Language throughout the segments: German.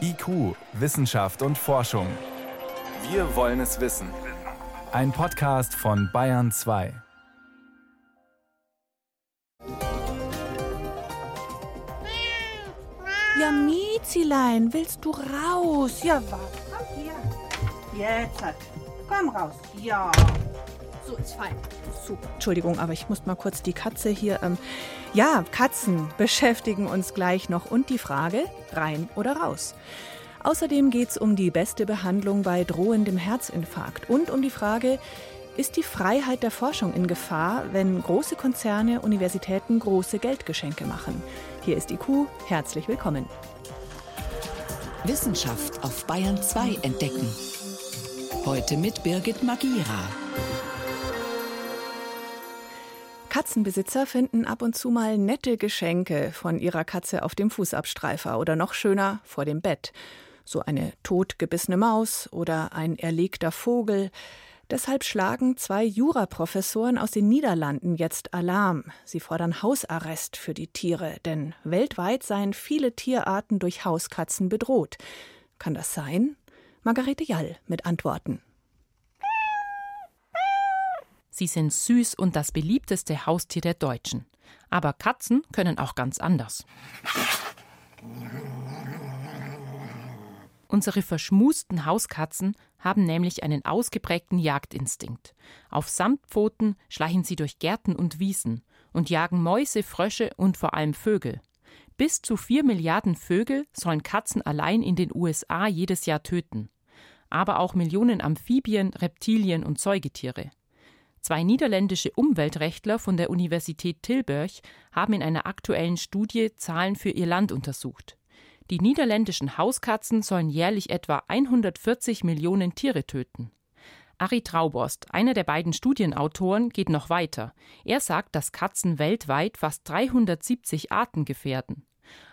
IQ, Wissenschaft und Forschung. Wir wollen es wissen. Ein Podcast von Bayern 2. Ja, Miezilein, willst du raus? Ja, warte, komm hier. Jetzt hat. Komm raus. Ja. So ist fein. Super. Entschuldigung, aber ich muss mal kurz die Katze hier. Ähm, ja, Katzen beschäftigen uns gleich noch und die Frage, rein oder raus. Außerdem geht es um die beste Behandlung bei drohendem Herzinfarkt und um die Frage, ist die Freiheit der Forschung in Gefahr, wenn große Konzerne, Universitäten große Geldgeschenke machen? Hier ist IQ, herzlich willkommen. Wissenschaft auf Bayern 2 entdecken. Heute mit Birgit Magira. Katzenbesitzer finden ab und zu mal nette Geschenke von ihrer Katze auf dem Fußabstreifer oder noch schöner vor dem Bett. So eine totgebissene Maus oder ein erlegter Vogel. Deshalb schlagen zwei Juraprofessoren aus den Niederlanden jetzt Alarm. Sie fordern Hausarrest für die Tiere, denn weltweit seien viele Tierarten durch Hauskatzen bedroht. Kann das sein? Margarete Jall mit Antworten. Sie sind süß und das beliebteste Haustier der Deutschen. Aber Katzen können auch ganz anders. Unsere verschmusten Hauskatzen haben nämlich einen ausgeprägten Jagdinstinkt. Auf Samtpfoten schleichen sie durch Gärten und Wiesen und jagen Mäuse, Frösche und vor allem Vögel. Bis zu vier Milliarden Vögel sollen Katzen allein in den USA jedes Jahr töten. Aber auch Millionen Amphibien, Reptilien und Säugetiere. Zwei niederländische Umweltrechtler von der Universität Tilburg haben in einer aktuellen Studie Zahlen für ihr Land untersucht. Die niederländischen Hauskatzen sollen jährlich etwa 140 Millionen Tiere töten. Ari Trauborst, einer der beiden Studienautoren, geht noch weiter. Er sagt, dass Katzen weltweit fast 370 Arten gefährden.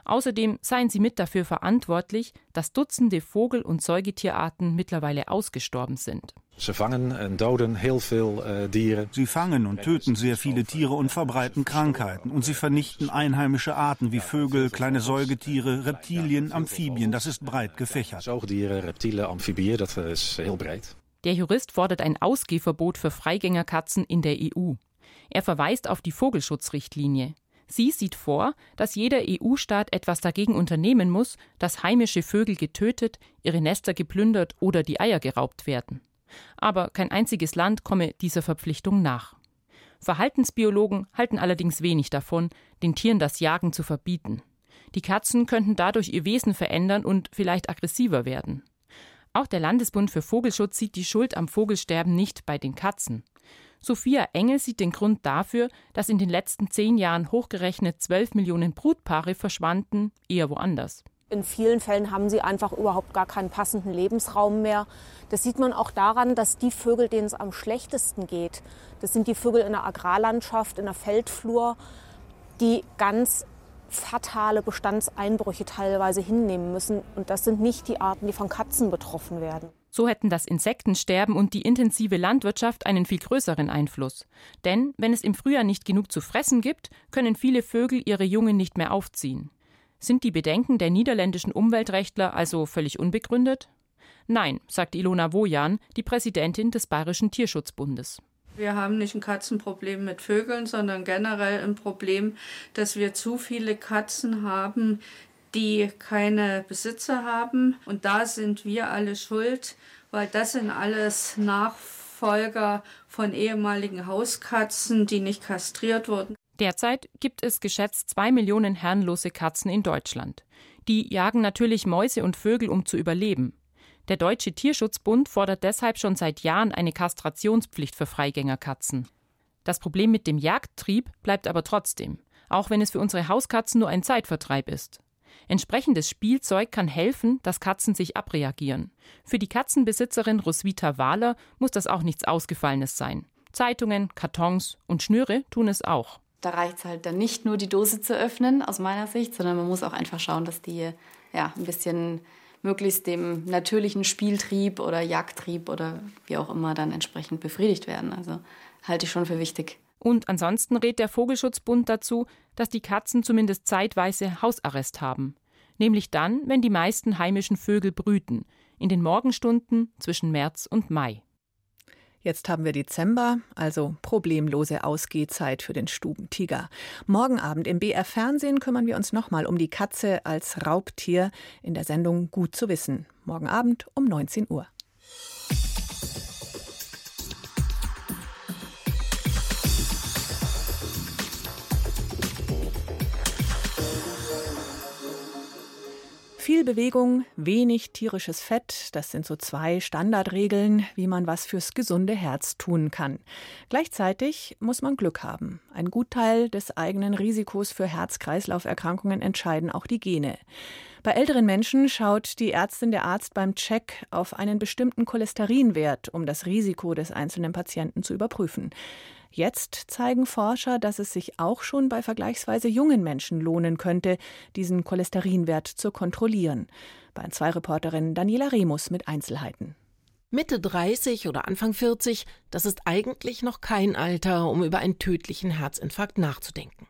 Außerdem seien sie mit dafür verantwortlich, dass Dutzende Vogel- und Säugetierarten mittlerweile ausgestorben sind. Sie fangen und doden heel veel Tiere. Sie fangen und töten sehr viele Tiere und verbreiten Krankheiten. Und sie vernichten einheimische Arten wie Vögel, kleine Säugetiere, Reptilien, Amphibien. Das ist breit gefächert. Zoogdieren, Reptilen, Amphibien, das ist heel breit. Der Jurist fordert ein Ausgehverbot für Freigängerkatzen in der EU. Er verweist auf die Vogelschutzrichtlinie. Sie sieht vor, dass jeder EU-Staat etwas dagegen unternehmen muss, dass heimische Vögel getötet, ihre Nester geplündert oder die Eier geraubt werden. Aber kein einziges Land komme dieser Verpflichtung nach. Verhaltensbiologen halten allerdings wenig davon, den Tieren das Jagen zu verbieten. Die Katzen könnten dadurch ihr Wesen verändern und vielleicht aggressiver werden. Auch der Landesbund für Vogelschutz sieht die Schuld am Vogelsterben nicht bei den Katzen. Sophia Engel sieht den Grund dafür, dass in den letzten zehn Jahren hochgerechnet zwölf Millionen Brutpaare verschwanden, eher woanders. In vielen Fällen haben sie einfach überhaupt gar keinen passenden Lebensraum mehr. Das sieht man auch daran, dass die Vögel, denen es am schlechtesten geht, das sind die Vögel in der Agrarlandschaft, in der Feldflur, die ganz fatale Bestandseinbrüche teilweise hinnehmen müssen. Und das sind nicht die Arten, die von Katzen betroffen werden. So hätten das Insektensterben und die intensive Landwirtschaft einen viel größeren Einfluss. Denn wenn es im Frühjahr nicht genug zu fressen gibt, können viele Vögel ihre Jungen nicht mehr aufziehen. Sind die Bedenken der niederländischen Umweltrechtler also völlig unbegründet? Nein, sagt Ilona Wojan, die Präsidentin des Bayerischen Tierschutzbundes. Wir haben nicht ein Katzenproblem mit Vögeln, sondern generell ein Problem, dass wir zu viele Katzen haben, die keine Besitzer haben. Und da sind wir alle schuld, weil das sind alles Nachfolger von ehemaligen Hauskatzen, die nicht kastriert wurden. Derzeit gibt es geschätzt zwei Millionen herrenlose Katzen in Deutschland. Die jagen natürlich Mäuse und Vögel, um zu überleben. Der Deutsche Tierschutzbund fordert deshalb schon seit Jahren eine Kastrationspflicht für Freigängerkatzen. Das Problem mit dem Jagdtrieb bleibt aber trotzdem, auch wenn es für unsere Hauskatzen nur ein Zeitvertreib ist. Entsprechendes Spielzeug kann helfen, dass Katzen sich abreagieren. Für die Katzenbesitzerin Roswitha Wahler muss das auch nichts Ausgefallenes sein. Zeitungen, Kartons und Schnüre tun es auch. Da reicht es halt dann nicht nur die Dose zu öffnen, aus meiner Sicht, sondern man muss auch einfach schauen, dass die ja, ein bisschen möglichst dem natürlichen Spieltrieb oder Jagdtrieb oder wie auch immer dann entsprechend befriedigt werden. Also halte ich schon für wichtig. Und ansonsten rät der Vogelschutzbund dazu, dass die Katzen zumindest zeitweise Hausarrest haben. nämlich dann, wenn die meisten heimischen Vögel brüten, in den Morgenstunden zwischen März und Mai. Jetzt haben wir Dezember, also problemlose Ausgehzeit für den Stubentiger. Morgen Abend im BR Fernsehen kümmern wir uns nochmal um die Katze als Raubtier in der Sendung Gut zu wissen. Morgen Abend um 19 Uhr. Viel Bewegung, wenig tierisches Fett, das sind so zwei Standardregeln, wie man was fürs gesunde Herz tun kann. Gleichzeitig muss man Glück haben. Ein Gutteil des eigenen Risikos für Herz-Kreislauf-Erkrankungen entscheiden auch die Gene. Bei älteren Menschen schaut die Ärztin der Arzt beim Check auf einen bestimmten Cholesterinwert, um das Risiko des einzelnen Patienten zu überprüfen. Jetzt zeigen Forscher, dass es sich auch schon bei vergleichsweise jungen Menschen lohnen könnte, diesen Cholesterinwert zu kontrollieren. Bei zwei Reporterinnen Daniela Remus mit Einzelheiten. Mitte 30 oder Anfang 40, das ist eigentlich noch kein Alter, um über einen tödlichen Herzinfarkt nachzudenken.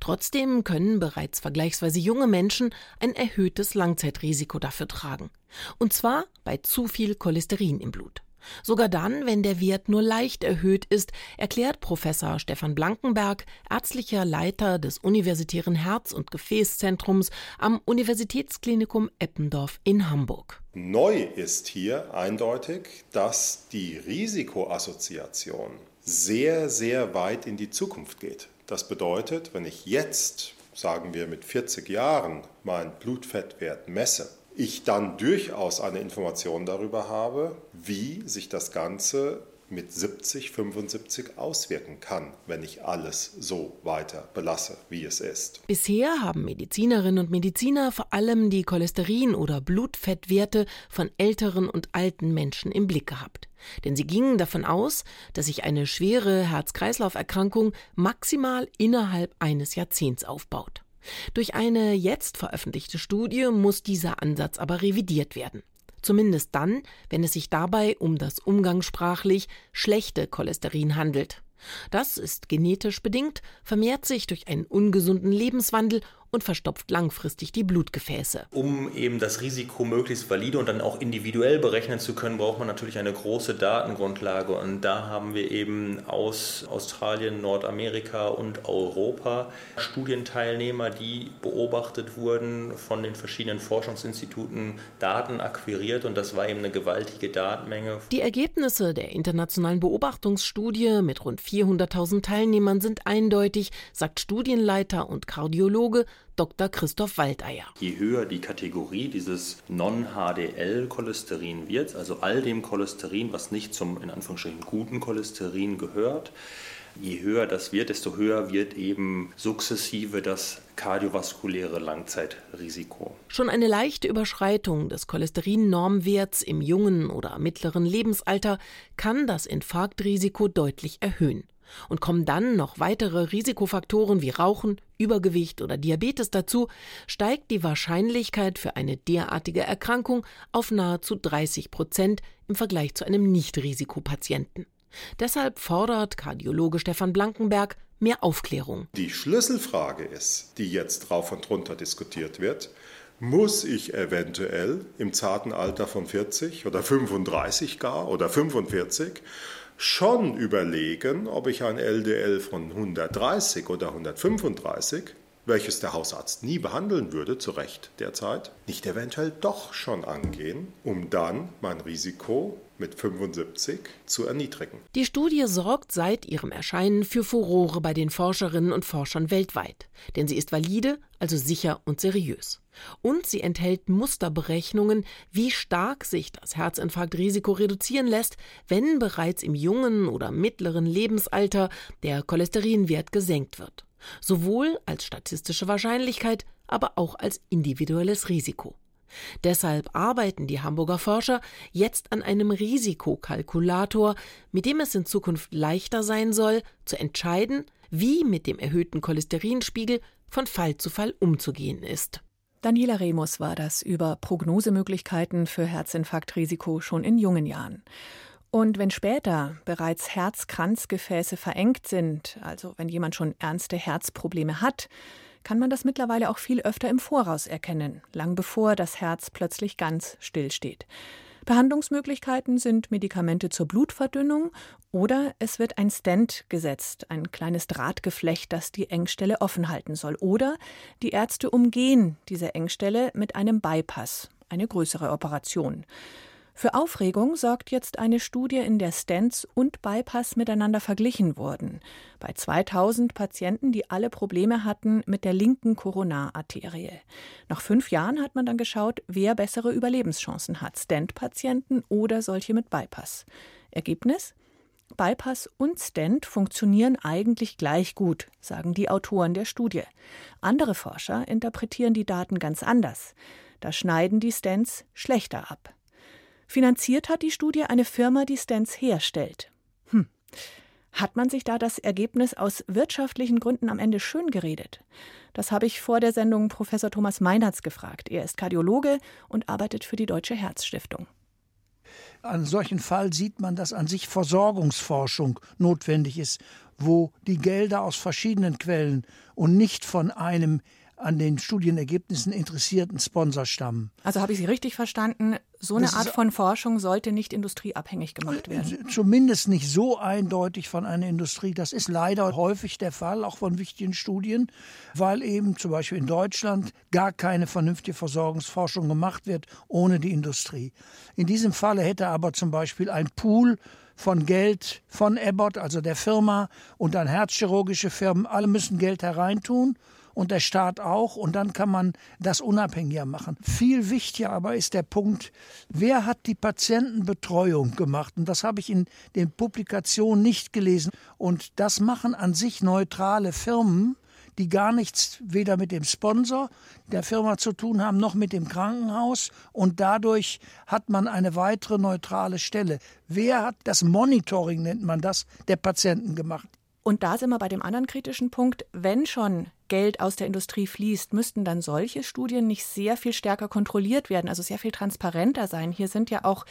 Trotzdem können bereits vergleichsweise junge Menschen ein erhöhtes Langzeitrisiko dafür tragen. Und zwar bei zu viel Cholesterin im Blut. Sogar dann, wenn der Wert nur leicht erhöht ist, erklärt Professor Stefan Blankenberg, ärztlicher Leiter des Universitären Herz- und Gefäßzentrums am Universitätsklinikum Eppendorf in Hamburg. Neu ist hier eindeutig, dass die Risikoassoziation sehr, sehr weit in die Zukunft geht. Das bedeutet, wenn ich jetzt, sagen wir mit 40 Jahren, meinen Blutfettwert messe, ich dann durchaus eine Information darüber habe, wie sich das Ganze mit 70, 75 auswirken kann, wenn ich alles so weiter belasse, wie es ist. Bisher haben Medizinerinnen und Mediziner vor allem die Cholesterin- oder Blutfettwerte von älteren und alten Menschen im Blick gehabt. Denn sie gingen davon aus, dass sich eine schwere Herz-Kreislauf-Erkrankung maximal innerhalb eines Jahrzehnts aufbaut. Durch eine jetzt veröffentlichte Studie muss dieser Ansatz aber revidiert werden. Zumindest dann, wenn es sich dabei um das umgangssprachlich schlechte Cholesterin handelt. Das ist genetisch bedingt, vermehrt sich durch einen ungesunden Lebenswandel und verstopft langfristig die Blutgefäße. Um eben das Risiko möglichst valide und dann auch individuell berechnen zu können, braucht man natürlich eine große Datengrundlage. Und da haben wir eben aus Australien, Nordamerika und Europa Studienteilnehmer, die beobachtet wurden, von den verschiedenen Forschungsinstituten Daten akquiriert. Und das war eben eine gewaltige Datenmenge. Die Ergebnisse der internationalen Beobachtungsstudie mit rund 400.000 Teilnehmern sind eindeutig, sagt Studienleiter und Kardiologe Dr. Christoph Waldeier. Je höher die Kategorie dieses Non-HDL-Cholesterin wird, also all dem Cholesterin, was nicht zum in Anführungsstrichen guten Cholesterin gehört, je höher das wird, desto höher wird eben sukzessive das kardiovaskuläre Langzeitrisiko. Schon eine leichte Überschreitung des Cholesterin-Normwerts im jungen oder mittleren Lebensalter kann das Infarktrisiko deutlich erhöhen. Und kommen dann noch weitere Risikofaktoren wie Rauchen, Übergewicht oder Diabetes dazu, steigt die Wahrscheinlichkeit für eine derartige Erkrankung auf nahezu 30 Prozent im Vergleich zu einem Nichtrisikopatienten. Deshalb fordert Kardiologe Stefan Blankenberg mehr Aufklärung. Die Schlüsselfrage ist, die jetzt rauf und runter diskutiert wird, muss ich eventuell im zarten Alter von 40 oder 35 gar oder 45 schon überlegen, ob ich ein LDL von 130 oder 135, welches der Hausarzt nie behandeln würde, zu Recht derzeit, nicht eventuell doch schon angehen, um dann mein Risiko mit 75 zu erniedrigen. Die Studie sorgt seit ihrem Erscheinen für Furore bei den Forscherinnen und Forschern weltweit, denn sie ist valide, also sicher und seriös. Und sie enthält Musterberechnungen, wie stark sich das Herzinfarktrisiko reduzieren lässt, wenn bereits im jungen oder mittleren Lebensalter der Cholesterinwert gesenkt wird. Sowohl als statistische Wahrscheinlichkeit, aber auch als individuelles Risiko. Deshalb arbeiten die Hamburger Forscher jetzt an einem Risikokalkulator, mit dem es in Zukunft leichter sein soll, zu entscheiden, wie mit dem erhöhten Cholesterinspiegel von Fall zu Fall umzugehen ist. Daniela Remus war das über Prognosemöglichkeiten für Herzinfarktrisiko schon in jungen Jahren. Und wenn später bereits Herzkranzgefäße verengt sind, also wenn jemand schon ernste Herzprobleme hat, kann man das mittlerweile auch viel öfter im Voraus erkennen, lang bevor das Herz plötzlich ganz stillsteht. Behandlungsmöglichkeiten sind Medikamente zur Blutverdünnung oder es wird ein Stent gesetzt, ein kleines Drahtgeflecht, das die Engstelle offen halten soll. Oder die Ärzte umgehen diese Engstelle mit einem Bypass, eine größere Operation. Für Aufregung sorgt jetzt eine Studie, in der Stents und Bypass miteinander verglichen wurden. Bei 2000 Patienten, die alle Probleme hatten mit der linken Koronararterie. Nach fünf Jahren hat man dann geschaut, wer bessere Überlebenschancen hat. Stent-Patienten oder solche mit Bypass. Ergebnis? Bypass und Stent funktionieren eigentlich gleich gut, sagen die Autoren der Studie. Andere Forscher interpretieren die Daten ganz anders. Da schneiden die Stents schlechter ab. Finanziert hat die Studie eine Firma, die Stents herstellt. Hm. Hat man sich da das Ergebnis aus wirtschaftlichen Gründen am Ende schön geredet? Das habe ich vor der Sendung Professor Thomas Meinertz gefragt. Er ist Kardiologe und arbeitet für die Deutsche Herzstiftung. An solchen Fall sieht man, dass an sich Versorgungsforschung notwendig ist, wo die Gelder aus verschiedenen Quellen und nicht von einem an den Studienergebnissen interessierten Sponsor stammen. Also habe ich Sie richtig verstanden, so eine das Art von Forschung sollte nicht industrieabhängig gemacht werden. Zumindest nicht so eindeutig von einer Industrie. Das ist leider häufig der Fall, auch von wichtigen Studien, weil eben zum Beispiel in Deutschland gar keine vernünftige Versorgungsforschung gemacht wird ohne die Industrie. In diesem Falle hätte aber zum Beispiel ein Pool von Geld von Abbott, also der Firma, und dann herzchirurgische Firmen, alle müssen Geld hereintun und der Staat auch. Und dann kann man das unabhängiger machen. Viel wichtiger aber ist der Punkt, wer hat die Patientenbetreuung gemacht? Und das habe ich in den Publikationen nicht gelesen. Und das machen an sich neutrale Firmen die gar nichts weder mit dem Sponsor der Firma zu tun haben, noch mit dem Krankenhaus. Und dadurch hat man eine weitere neutrale Stelle. Wer hat das Monitoring, nennt man das, der Patienten gemacht? Und da sind wir bei dem anderen kritischen Punkt, wenn schon Geld aus der Industrie fließt, müssten dann solche Studien nicht sehr viel stärker kontrolliert werden, also sehr viel transparenter sein. Hier sind ja auch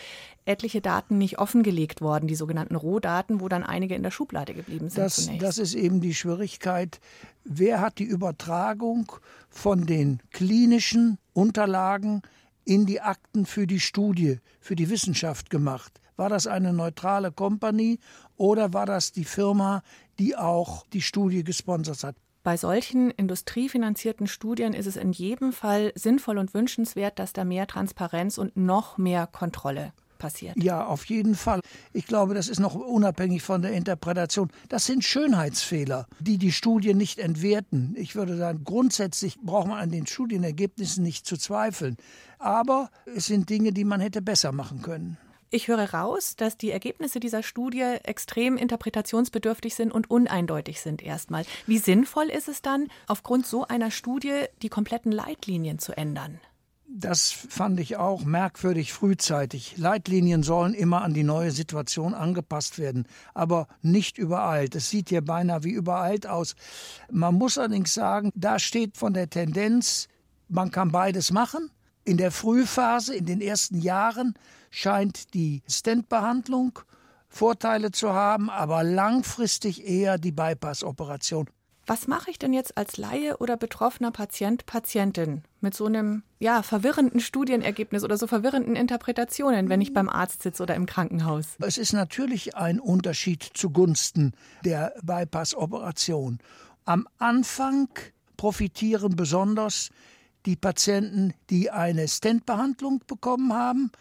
etliche Daten nicht offengelegt worden, die sogenannten Rohdaten, wo dann einige in der Schublade geblieben sind. Das, zunächst. das ist eben die Schwierigkeit. Wer hat die Übertragung von den klinischen Unterlagen in die Akten für die Studie, für die Wissenschaft gemacht? War das eine neutrale Kompanie oder war das die Firma, die auch die Studie gesponsert hat? Bei solchen industriefinanzierten Studien ist es in jedem Fall sinnvoll und wünschenswert, dass da mehr Transparenz und noch mehr Kontrolle passiert. Ja, auf jeden Fall. Ich glaube, das ist noch unabhängig von der Interpretation. Das sind Schönheitsfehler, die die Studien nicht entwerten. Ich würde sagen, grundsätzlich braucht man an den Studienergebnissen nicht zu zweifeln. Aber es sind Dinge, die man hätte besser machen können. Ich höre raus, dass die Ergebnisse dieser Studie extrem interpretationsbedürftig sind und uneindeutig sind erstmal. Wie sinnvoll ist es dann, aufgrund so einer Studie die kompletten Leitlinien zu ändern? Das fand ich auch merkwürdig frühzeitig. Leitlinien sollen immer an die neue Situation angepasst werden, aber nicht übereilt. Es sieht hier beinahe wie übereilt aus. Man muss allerdings sagen, da steht von der Tendenz, man kann beides machen. In der Frühphase, in den ersten Jahren, scheint die Stentbehandlung Vorteile zu haben, aber langfristig eher die Bypass-Operation. Was mache ich denn jetzt als Laie oder betroffener Patient, Patientin mit so einem ja, verwirrenden Studienergebnis oder so verwirrenden Interpretationen, wenn ich beim Arzt sitze oder im Krankenhaus? Es ist natürlich ein Unterschied zugunsten der Bypass-Operation. Am Anfang profitieren besonders die Patienten, die eine Stentbehandlung bekommen haben.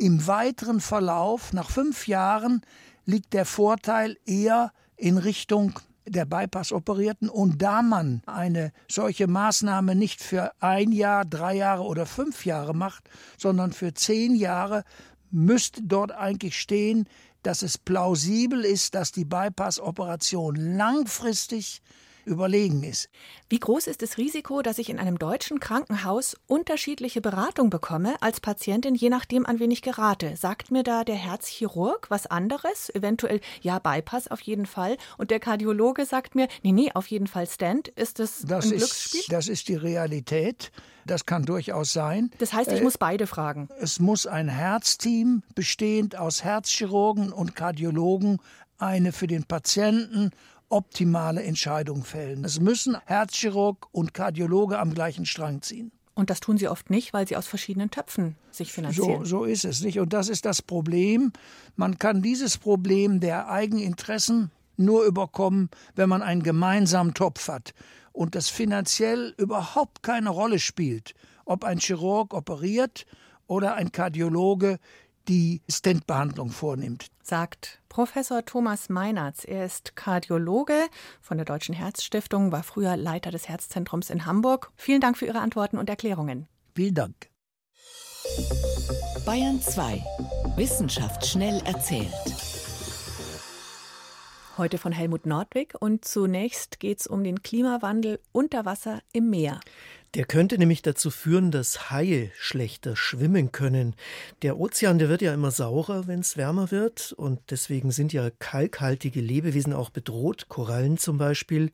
Im weiteren Verlauf, nach fünf Jahren, liegt der Vorteil eher in Richtung der Bypass-Operierten. Und da man eine solche Maßnahme nicht für ein Jahr, drei Jahre oder fünf Jahre macht, sondern für zehn Jahre, müsste dort eigentlich stehen, dass es plausibel ist, dass die Bypass-Operation langfristig überlegen ist. Wie groß ist das Risiko, dass ich in einem deutschen Krankenhaus unterschiedliche Beratung bekomme als Patientin, je nachdem, an wen ich gerate? Sagt mir da der Herzchirurg was anderes? Eventuell, ja, Bypass auf jeden Fall. Und der Kardiologe sagt mir, nee, nee, auf jeden Fall Stand. Ist das, das ein ist, Glücksspiel? Das ist die Realität. Das kann durchaus sein. Das heißt, ich äh, muss beide fragen. Es muss ein Herzteam bestehend aus Herzchirurgen und Kardiologen eine für den Patienten optimale Entscheidung fällen. Es müssen Herzchirurg und Kardiologe am gleichen Strang ziehen. Und das tun sie oft nicht, weil sie aus verschiedenen Töpfen sich finanzieren. So, so ist es nicht. Und das ist das Problem. Man kann dieses Problem der Eigeninteressen nur überkommen, wenn man einen gemeinsamen Topf hat und das finanziell überhaupt keine Rolle spielt, ob ein Chirurg operiert oder ein Kardiologe die Stentbehandlung vornimmt. Sagt Professor Thomas Meinertz. Er ist Kardiologe von der Deutschen Herzstiftung, war früher Leiter des Herzzentrums in Hamburg. Vielen Dank für Ihre Antworten und Erklärungen. Vielen Dank. Bayern 2. Wissenschaft schnell erzählt. Heute von Helmut Nordwig und zunächst geht es um den Klimawandel unter Wasser im Meer. Der könnte nämlich dazu führen, dass Haie schlechter schwimmen können. Der Ozean, der wird ja immer saurer, wenn es wärmer wird. Und deswegen sind ja kalkhaltige Lebewesen auch bedroht, Korallen zum Beispiel.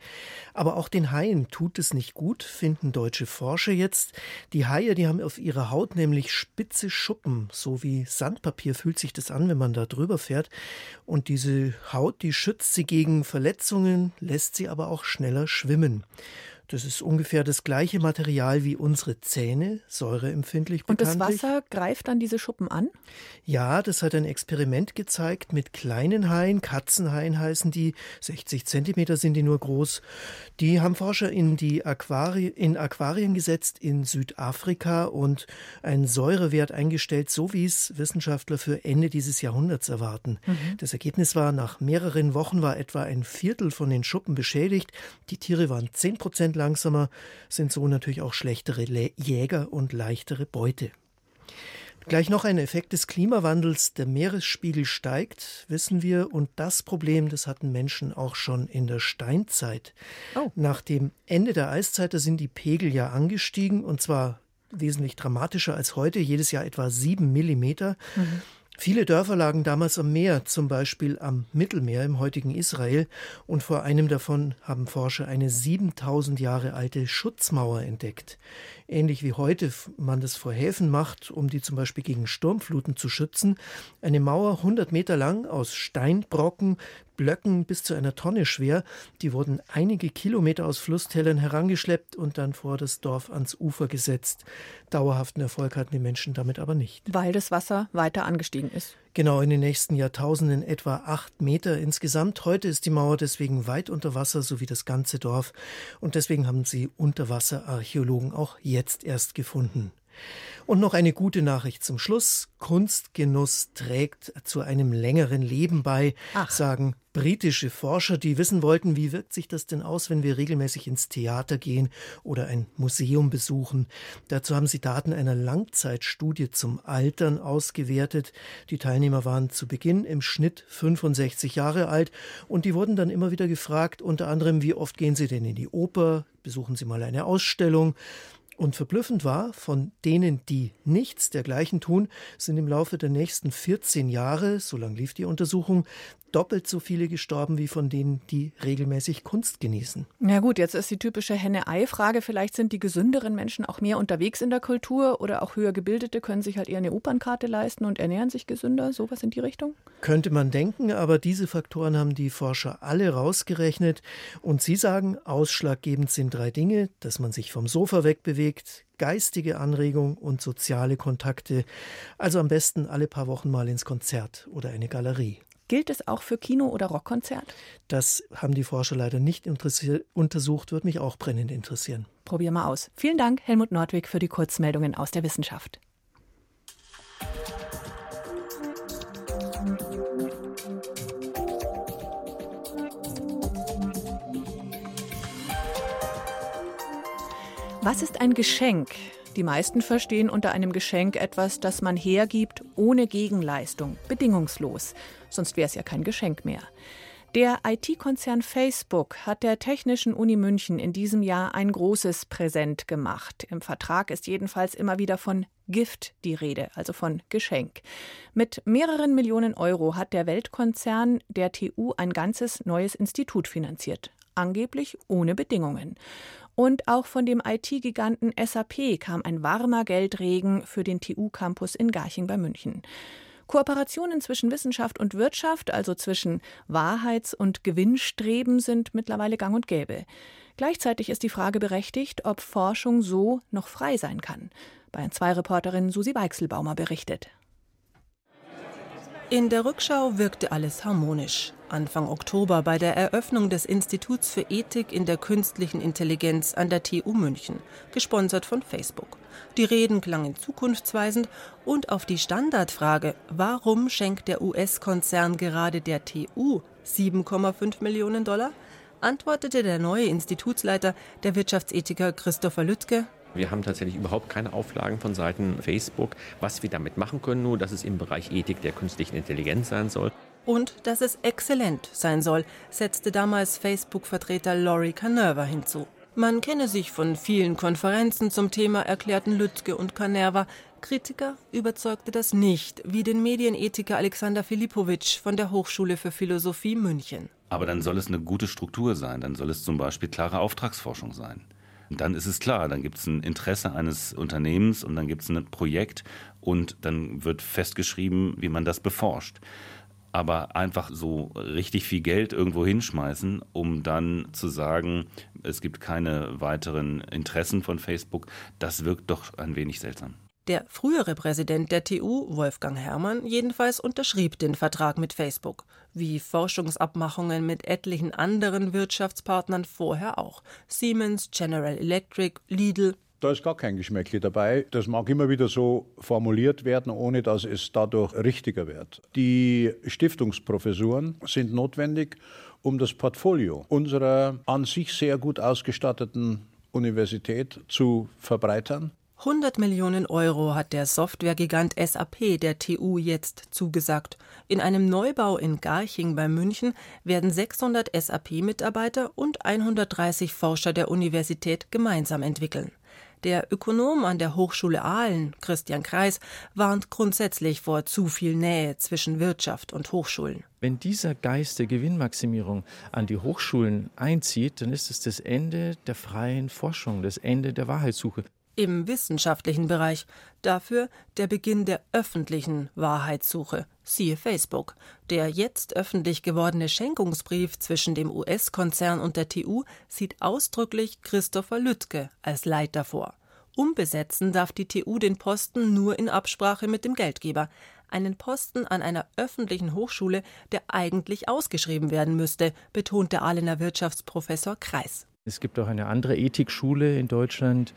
Aber auch den Haien tut es nicht gut, finden deutsche Forscher jetzt. Die Haie, die haben auf ihrer Haut nämlich spitze Schuppen. So wie Sandpapier fühlt sich das an, wenn man da drüber fährt. Und diese Haut, die schützt sie gegen Verletzungen, lässt sie aber auch schneller schwimmen. Das ist ungefähr das gleiche Material wie unsere Zähne, säureempfindlich bekanntlich. Und das Wasser greift dann diese Schuppen an? Ja, das hat ein Experiment gezeigt mit kleinen Haien, Katzenhaien heißen die, 60 Zentimeter sind die nur groß. Die haben Forscher in, die Aquari in Aquarien gesetzt in Südafrika und einen Säurewert eingestellt, so wie es Wissenschaftler für Ende dieses Jahrhunderts erwarten. Mhm. Das Ergebnis war, nach mehreren Wochen war etwa ein Viertel von den Schuppen beschädigt. Die Tiere waren 10 Prozent Prozent langsamer, sind so natürlich auch schlechtere Jäger und leichtere Beute. Gleich noch ein Effekt des Klimawandels. Der Meeresspiegel steigt, wissen wir. Und das Problem, das hatten Menschen auch schon in der Steinzeit. Oh. Nach dem Ende der Eiszeit, da sind die Pegel ja angestiegen und zwar wesentlich dramatischer als heute, jedes Jahr etwa sieben Millimeter. Mhm. Viele Dörfer lagen damals am Meer, zum Beispiel am Mittelmeer im heutigen Israel, und vor einem davon haben Forscher eine 7000 Jahre alte Schutzmauer entdeckt. Ähnlich wie heute man das vor Häfen macht, um die zum Beispiel gegen Sturmfluten zu schützen. Eine Mauer 100 Meter lang aus Steinbrocken, Blöcken bis zu einer Tonne schwer. Die wurden einige Kilometer aus Flusstälern herangeschleppt und dann vor das Dorf ans Ufer gesetzt. Dauerhaften Erfolg hatten die Menschen damit aber nicht. Weil das Wasser weiter angestiegen ist. Genau, in den nächsten Jahrtausenden etwa acht Meter insgesamt. Heute ist die Mauer deswegen weit unter Wasser, so wie das ganze Dorf. Und deswegen haben sie Unterwasserarchäologen auch jetzt erst gefunden. Und noch eine gute Nachricht zum Schluss. Kunstgenuss trägt zu einem längeren Leben bei, Ach. sagen britische Forscher, die wissen wollten, wie wirkt sich das denn aus, wenn wir regelmäßig ins Theater gehen oder ein Museum besuchen. Dazu haben sie Daten einer Langzeitstudie zum Altern ausgewertet. Die Teilnehmer waren zu Beginn im Schnitt 65 Jahre alt und die wurden dann immer wieder gefragt, unter anderem, wie oft gehen sie denn in die Oper, besuchen sie mal eine Ausstellung. Und verblüffend war, von denen, die nichts dergleichen tun, sind im Laufe der nächsten 14 Jahre, so lang lief die Untersuchung, doppelt so viele gestorben wie von denen, die regelmäßig Kunst genießen. Ja gut, jetzt ist die typische Henne-Ei-Frage. Vielleicht sind die gesünderen Menschen auch mehr unterwegs in der Kultur oder auch höher gebildete können sich halt eher eine Opernkarte leisten und ernähren sich gesünder. Sowas in die Richtung? Könnte man denken, aber diese Faktoren haben die Forscher alle rausgerechnet. Und sie sagen, ausschlaggebend sind drei Dinge, dass man sich vom Sofa wegbewegt, geistige Anregung und soziale Kontakte. Also am besten alle paar Wochen mal ins Konzert oder eine Galerie. Gilt es auch für Kino- oder Rockkonzert? Das haben die Forscher leider nicht untersucht, würde mich auch brennend interessieren. Probier mal aus. Vielen Dank, Helmut Nordwig, für die Kurzmeldungen aus der Wissenschaft. Was ist ein Geschenk? Die meisten verstehen unter einem Geschenk etwas, das man hergibt, ohne Gegenleistung, bedingungslos. Sonst wäre es ja kein Geschenk mehr. Der IT-Konzern Facebook hat der Technischen Uni München in diesem Jahr ein großes Präsent gemacht. Im Vertrag ist jedenfalls immer wieder von Gift die Rede, also von Geschenk. Mit mehreren Millionen Euro hat der Weltkonzern der TU ein ganzes neues Institut finanziert. Angeblich ohne Bedingungen. Und auch von dem IT-Giganten SAP kam ein warmer Geldregen für den TU-Campus in Garching bei München. Kooperationen zwischen Wissenschaft und Wirtschaft, also zwischen Wahrheits- und Gewinnstreben, sind mittlerweile gang und gäbe. Gleichzeitig ist die Frage berechtigt, ob Forschung so noch frei sein kann. Bayern 2 Reporterin Susi Weichselbaumer berichtet. In der Rückschau wirkte alles harmonisch. Anfang Oktober bei der Eröffnung des Instituts für Ethik in der künstlichen Intelligenz an der TU München, gesponsert von Facebook. Die Reden klangen zukunftsweisend und auf die Standardfrage, warum schenkt der US-Konzern gerade der TU 7,5 Millionen Dollar, antwortete der neue Institutsleiter, der Wirtschaftsethiker Christopher Lützke, wir haben tatsächlich überhaupt keine Auflagen von Seiten Facebook, was wir damit machen können, nur dass es im Bereich Ethik der künstlichen Intelligenz sein soll. Und dass es exzellent sein soll, setzte damals Facebook-Vertreter Laurie Canerva hinzu. Man kenne sich von vielen Konferenzen zum Thema, erklärten Lützke und Canerva. Kritiker überzeugte das nicht, wie den Medienethiker Alexander Filipowitsch von der Hochschule für Philosophie München. Aber dann soll es eine gute Struktur sein, dann soll es zum Beispiel klare Auftragsforschung sein. Dann ist es klar, dann gibt es ein Interesse eines Unternehmens und dann gibt es ein Projekt und dann wird festgeschrieben, wie man das beforscht aber einfach so richtig viel Geld irgendwo hinschmeißen, um dann zu sagen, es gibt keine weiteren Interessen von Facebook, das wirkt doch ein wenig seltsam. Der frühere Präsident der TU, Wolfgang Herrmann, jedenfalls unterschrieb den Vertrag mit Facebook, wie Forschungsabmachungen mit etlichen anderen Wirtschaftspartnern vorher auch. Siemens, General Electric, Lidl, da ist gar kein Geschmäckle dabei. Das mag immer wieder so formuliert werden, ohne dass es dadurch richtiger wird. Die Stiftungsprofessuren sind notwendig, um das Portfolio unserer an sich sehr gut ausgestatteten Universität zu verbreitern. 100 Millionen Euro hat der Softwaregigant SAP der TU jetzt zugesagt. In einem Neubau in Garching bei München werden 600 SAP-Mitarbeiter und 130 Forscher der Universität gemeinsam entwickeln. Der Ökonom an der Hochschule Aalen, Christian Kreis, warnt grundsätzlich vor zu viel Nähe zwischen Wirtschaft und Hochschulen. Wenn dieser Geist der Gewinnmaximierung an die Hochschulen einzieht, dann ist es das Ende der freien Forschung, das Ende der Wahrheitssuche im wissenschaftlichen Bereich, dafür der Beginn der öffentlichen Wahrheitssuche, siehe Facebook. Der jetzt öffentlich gewordene Schenkungsbrief zwischen dem US-Konzern und der TU sieht ausdrücklich Christopher Lüttke als Leiter vor. Umbesetzen darf die TU den Posten nur in Absprache mit dem Geldgeber. Einen Posten an einer öffentlichen Hochschule, der eigentlich ausgeschrieben werden müsste, betont der Ahlener Wirtschaftsprofessor Kreis. Es gibt auch eine andere Ethikschule in Deutschland,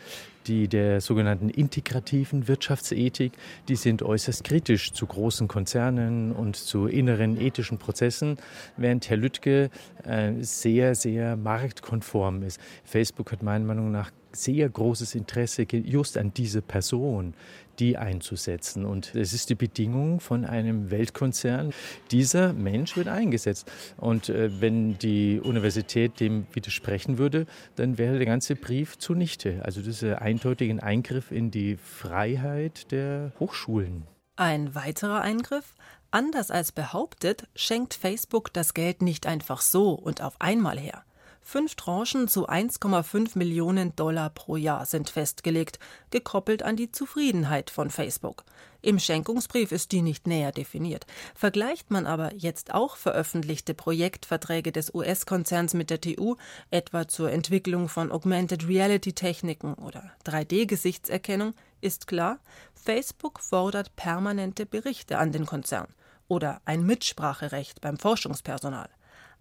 die der sogenannten integrativen Wirtschaftsethik. Die sind äußerst kritisch zu großen Konzernen und zu inneren ethischen Prozessen, während Herr Lüttke äh, sehr, sehr marktkonform ist. Facebook hat meiner Meinung nach sehr großes Interesse just an diese Person, die einzusetzen. Und es ist die Bedingung von einem Weltkonzern. Dieser Mensch wird eingesetzt. Und äh, wenn die Universität dem widersprechen würde, dann wäre der ganze Brief zunichte. Also das ist ein Eingriff in die Freiheit der Hochschulen. Ein weiterer Eingriff? Anders als behauptet, schenkt Facebook das Geld nicht einfach so und auf einmal her. Fünf Tranchen zu 1,5 Millionen Dollar pro Jahr sind festgelegt, gekoppelt an die Zufriedenheit von Facebook. Im Schenkungsbrief ist die nicht näher definiert. Vergleicht man aber jetzt auch veröffentlichte Projektverträge des US-Konzerns mit der TU, etwa zur Entwicklung von Augmented Reality Techniken oder 3D-Gesichtserkennung, ist klar, Facebook fordert permanente Berichte an den Konzern oder ein Mitspracherecht beim Forschungspersonal.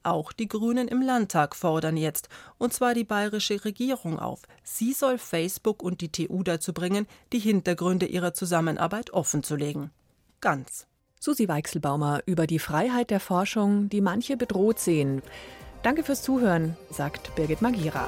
Auch die Grünen im Landtag fordern jetzt, und zwar die bayerische Regierung auf. Sie soll Facebook und die TU dazu bringen, die Hintergründe ihrer Zusammenarbeit offenzulegen. Ganz. Susi Weichselbaumer über die Freiheit der Forschung, die manche bedroht sehen. Danke fürs Zuhören, sagt Birgit Magira.